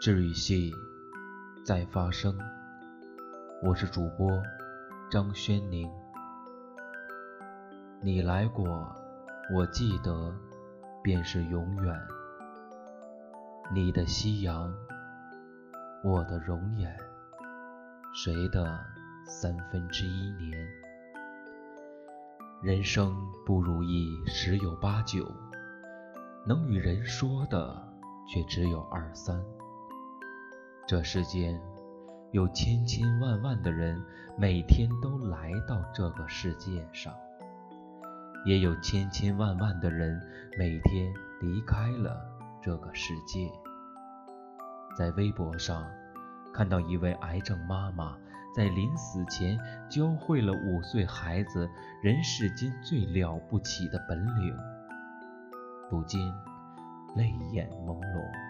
治愈系在发生，我是主播张轩宁。你来过，我记得，便是永远。你的夕阳，我的容颜，谁的三分之一年？人生不如意十有八九，能与人说的却只有二三。这世间有千千万万的人，每天都来到这个世界上，也有千千万万的人每天离开了这个世界。在微博上看到一位癌症妈妈在临死前教会了五岁孩子人世间最了不起的本领，不禁泪眼朦胧。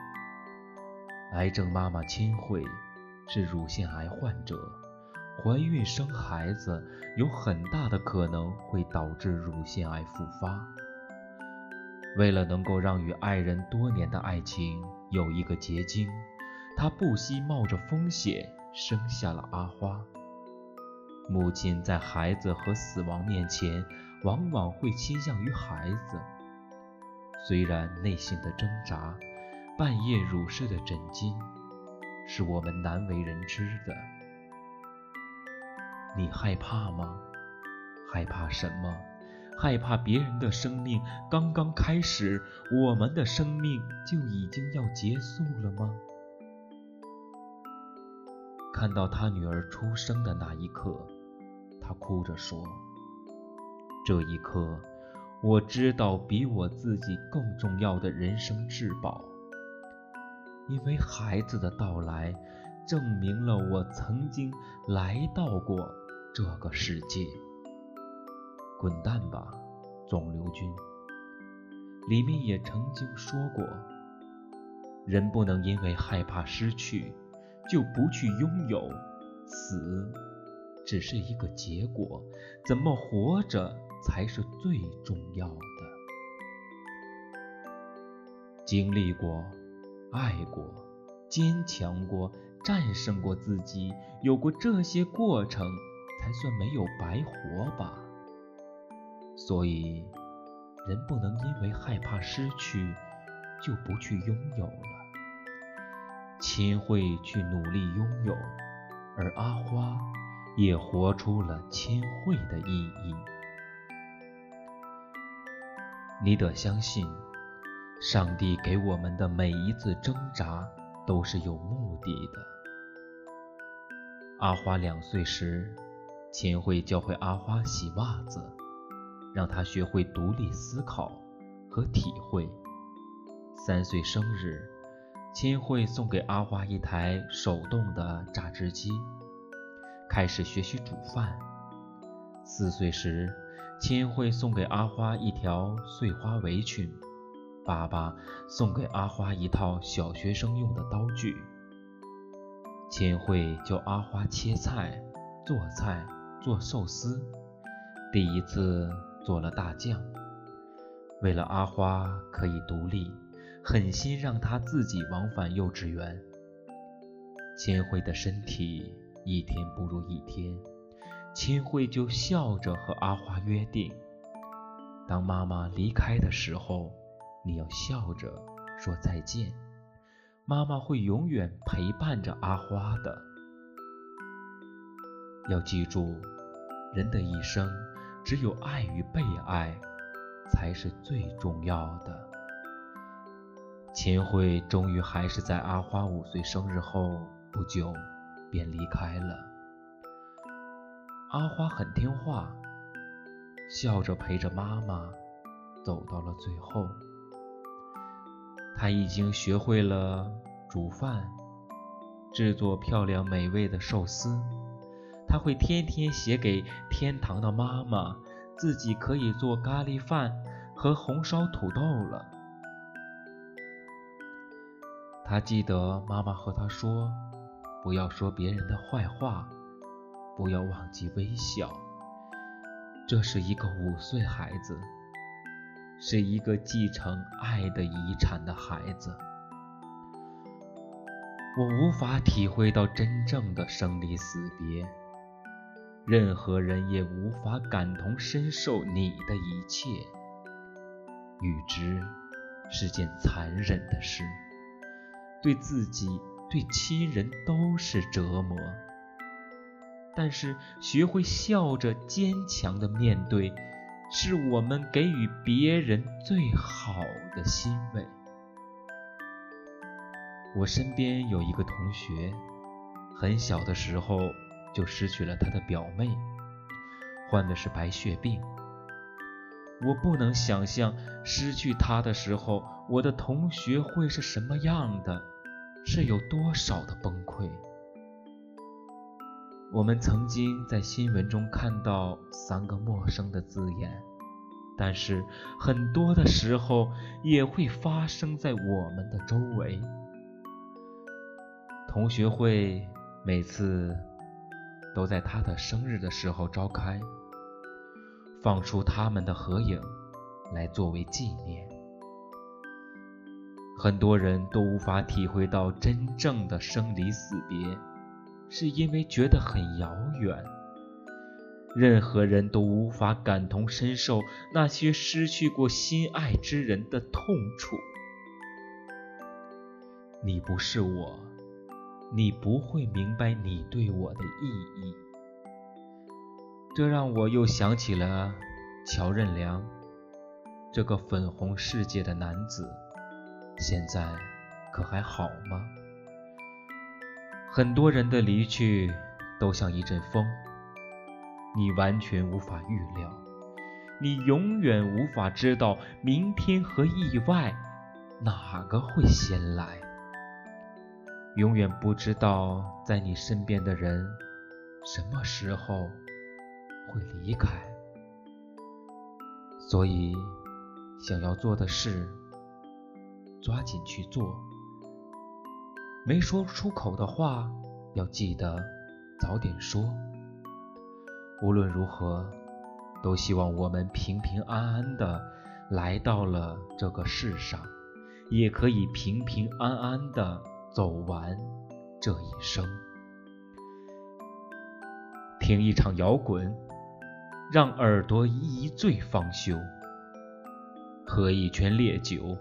癌症妈妈亲慧是乳腺癌患者，怀孕生孩子有很大的可能会导致乳腺癌复发。为了能够让与爱人多年的爱情有一个结晶，她不惜冒着风险生下了阿花。母亲在孩子和死亡面前，往往会倾向于孩子，虽然内心的挣扎。半夜入室的枕巾，是我们难为人知的。你害怕吗？害怕什么？害怕别人的生命刚刚开始，我们的生命就已经要结束了吗？看到他女儿出生的那一刻，他哭着说：“这一刻，我知道比我自己更重要的人生至宝。”因为孩子的到来，证明了我曾经来到过这个世界。滚蛋吧，肿瘤君！里面也曾经说过，人不能因为害怕失去，就不去拥有。死只是一个结果，怎么活着才是最重要的。经历过。爱过，坚强过，战胜过自己，有过这些过程，才算没有白活吧。所以，人不能因为害怕失去，就不去拥有了。秦慧去努力拥有，而阿花也活出了秦慧的意义。你得相信。上帝给我们的每一次挣扎都是有目的的。阿花两岁时，千惠教会阿花洗袜子，让她学会独立思考和体会。三岁生日，千惠送给阿花一台手动的榨汁机，开始学习煮饭。四岁时，千惠送给阿花一条碎花围裙。爸爸送给阿花一套小学生用的刀具。千惠教阿花切菜、做菜、做寿司，第一次做了大酱。为了阿花可以独立，狠心让她自己往返幼稚园。千惠的身体一天不如一天，千惠就笑着和阿花约定：当妈妈离开的时候。你要笑着说再见，妈妈会永远陪伴着阿花的。要记住，人的一生只有爱与被爱才是最重要的。秦慧终于还是在阿花五岁生日后不久便离开了。阿花很听话，笑着陪着妈妈走到了最后。他已经学会了煮饭，制作漂亮美味的寿司。他会天天写给天堂的妈妈，自己可以做咖喱饭和红烧土豆了。他记得妈妈和他说：“不要说别人的坏话，不要忘记微笑。”这是一个五岁孩子。是一个继承爱的遗产的孩子。我无法体会到真正的生离死别，任何人也无法感同身受你的一切。与之是件残忍的事，对自己、对亲人都是折磨。但是，学会笑着坚强的面对，是我们给予别人最好的欣慰。我身边有一个同学，很小的时候就失去了他的表妹，患的是白血病。我不能想象失去他的时候，我的同学会是什么样的，是有多少的崩溃。我们曾经在新闻中看到三个陌生的字眼，但是很多的时候也会发生在我们的周围。同学会每次都在他的生日的时候召开，放出他们的合影来作为纪念。很多人都无法体会到真正的生离死别。是因为觉得很遥远，任何人都无法感同身受那些失去过心爱之人的痛楚。你不是我，你不会明白你对我的意义。这让我又想起了乔任梁这个粉红世界的男子，现在可还好吗？很多人的离去都像一阵风，你完全无法预料，你永远无法知道明天和意外哪个会先来，永远不知道在你身边的人什么时候会离开。所以，想要做的事，抓紧去做。没说出口的话，要记得早点说。无论如何，都希望我们平平安安的来到了这个世上，也可以平平安安的走完这一生。听一场摇滚，让耳朵一醉方休；喝一圈烈酒，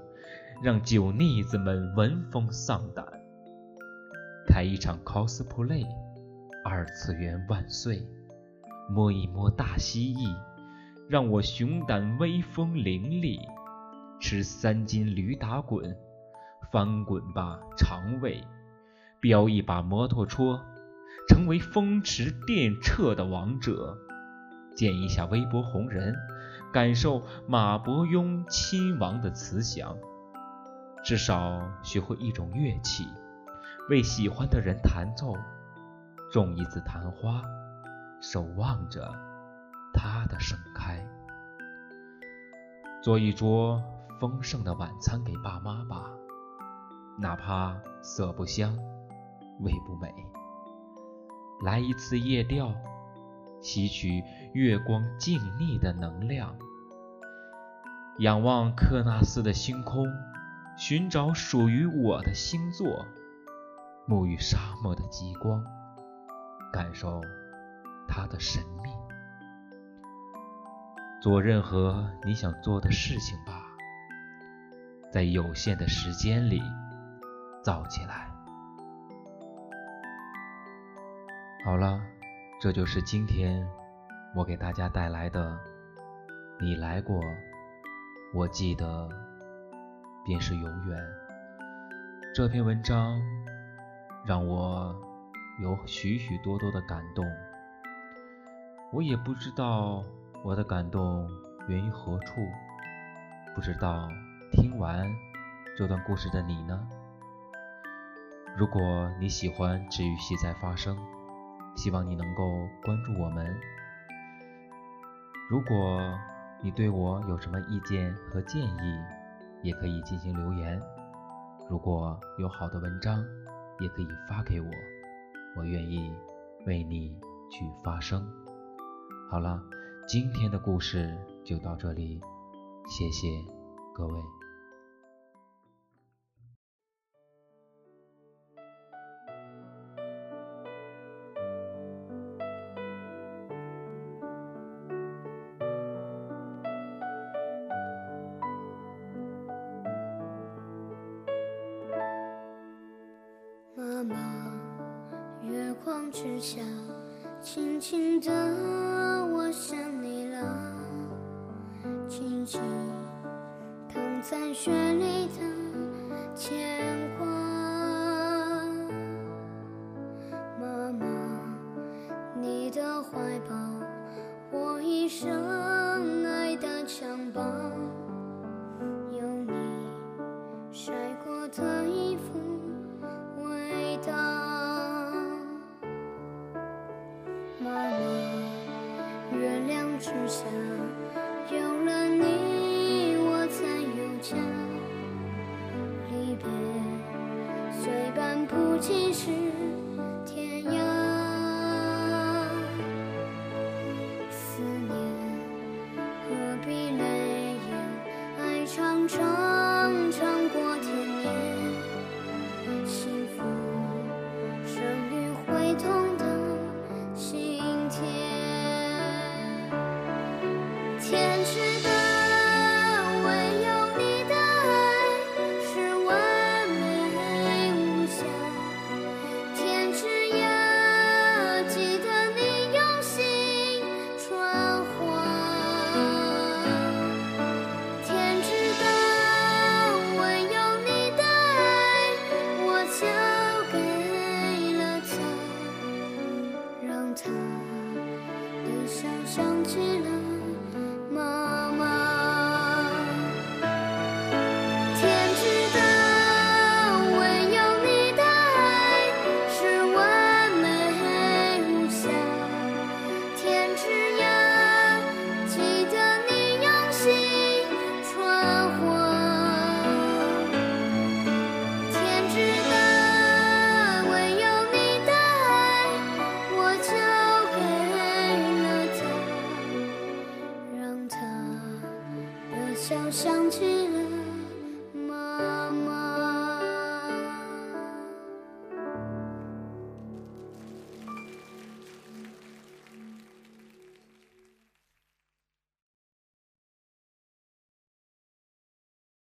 让酒腻子们闻风丧胆。开一场 cosplay，二次元万岁！摸一摸大蜥蜴，让我熊胆威风凌厉。吃三斤驴打滚，翻滚吧肠胃！飙一把摩托车，成为风驰电掣的王者。见一下微博红人，感受马伯庸亲王的慈祥。至少学会一种乐器。为喜欢的人弹奏，种一次昙花，守望着它的盛开。做一桌丰盛的晚餐给爸妈吧，哪怕色不香，味不美。来一次夜钓，吸取月光静谧的能量。仰望喀纳斯的星空，寻找属于我的星座。沐浴沙漠的极光，感受它的神秘。做任何你想做的事情吧，在有限的时间里造起来。好了，这就是今天我给大家带来的。你来过，我记得，便是永远。这篇文章。让我有许许多多的感动，我也不知道我的感动源于何处，不知道听完这段故事的你呢？如果你喜欢治愈系在发生，希望你能够关注我们。如果你对我有什么意见和建议，也可以进行留言。如果有好的文章，也可以发给我，我愿意为你去发声。好了，今天的故事就到这里，谢谢各位。轻轻地，我想你了，轻轻躺在雪里的牵挂。妈妈，你的怀抱，我一生爱的襁褓，有你晒过的衣服。说想起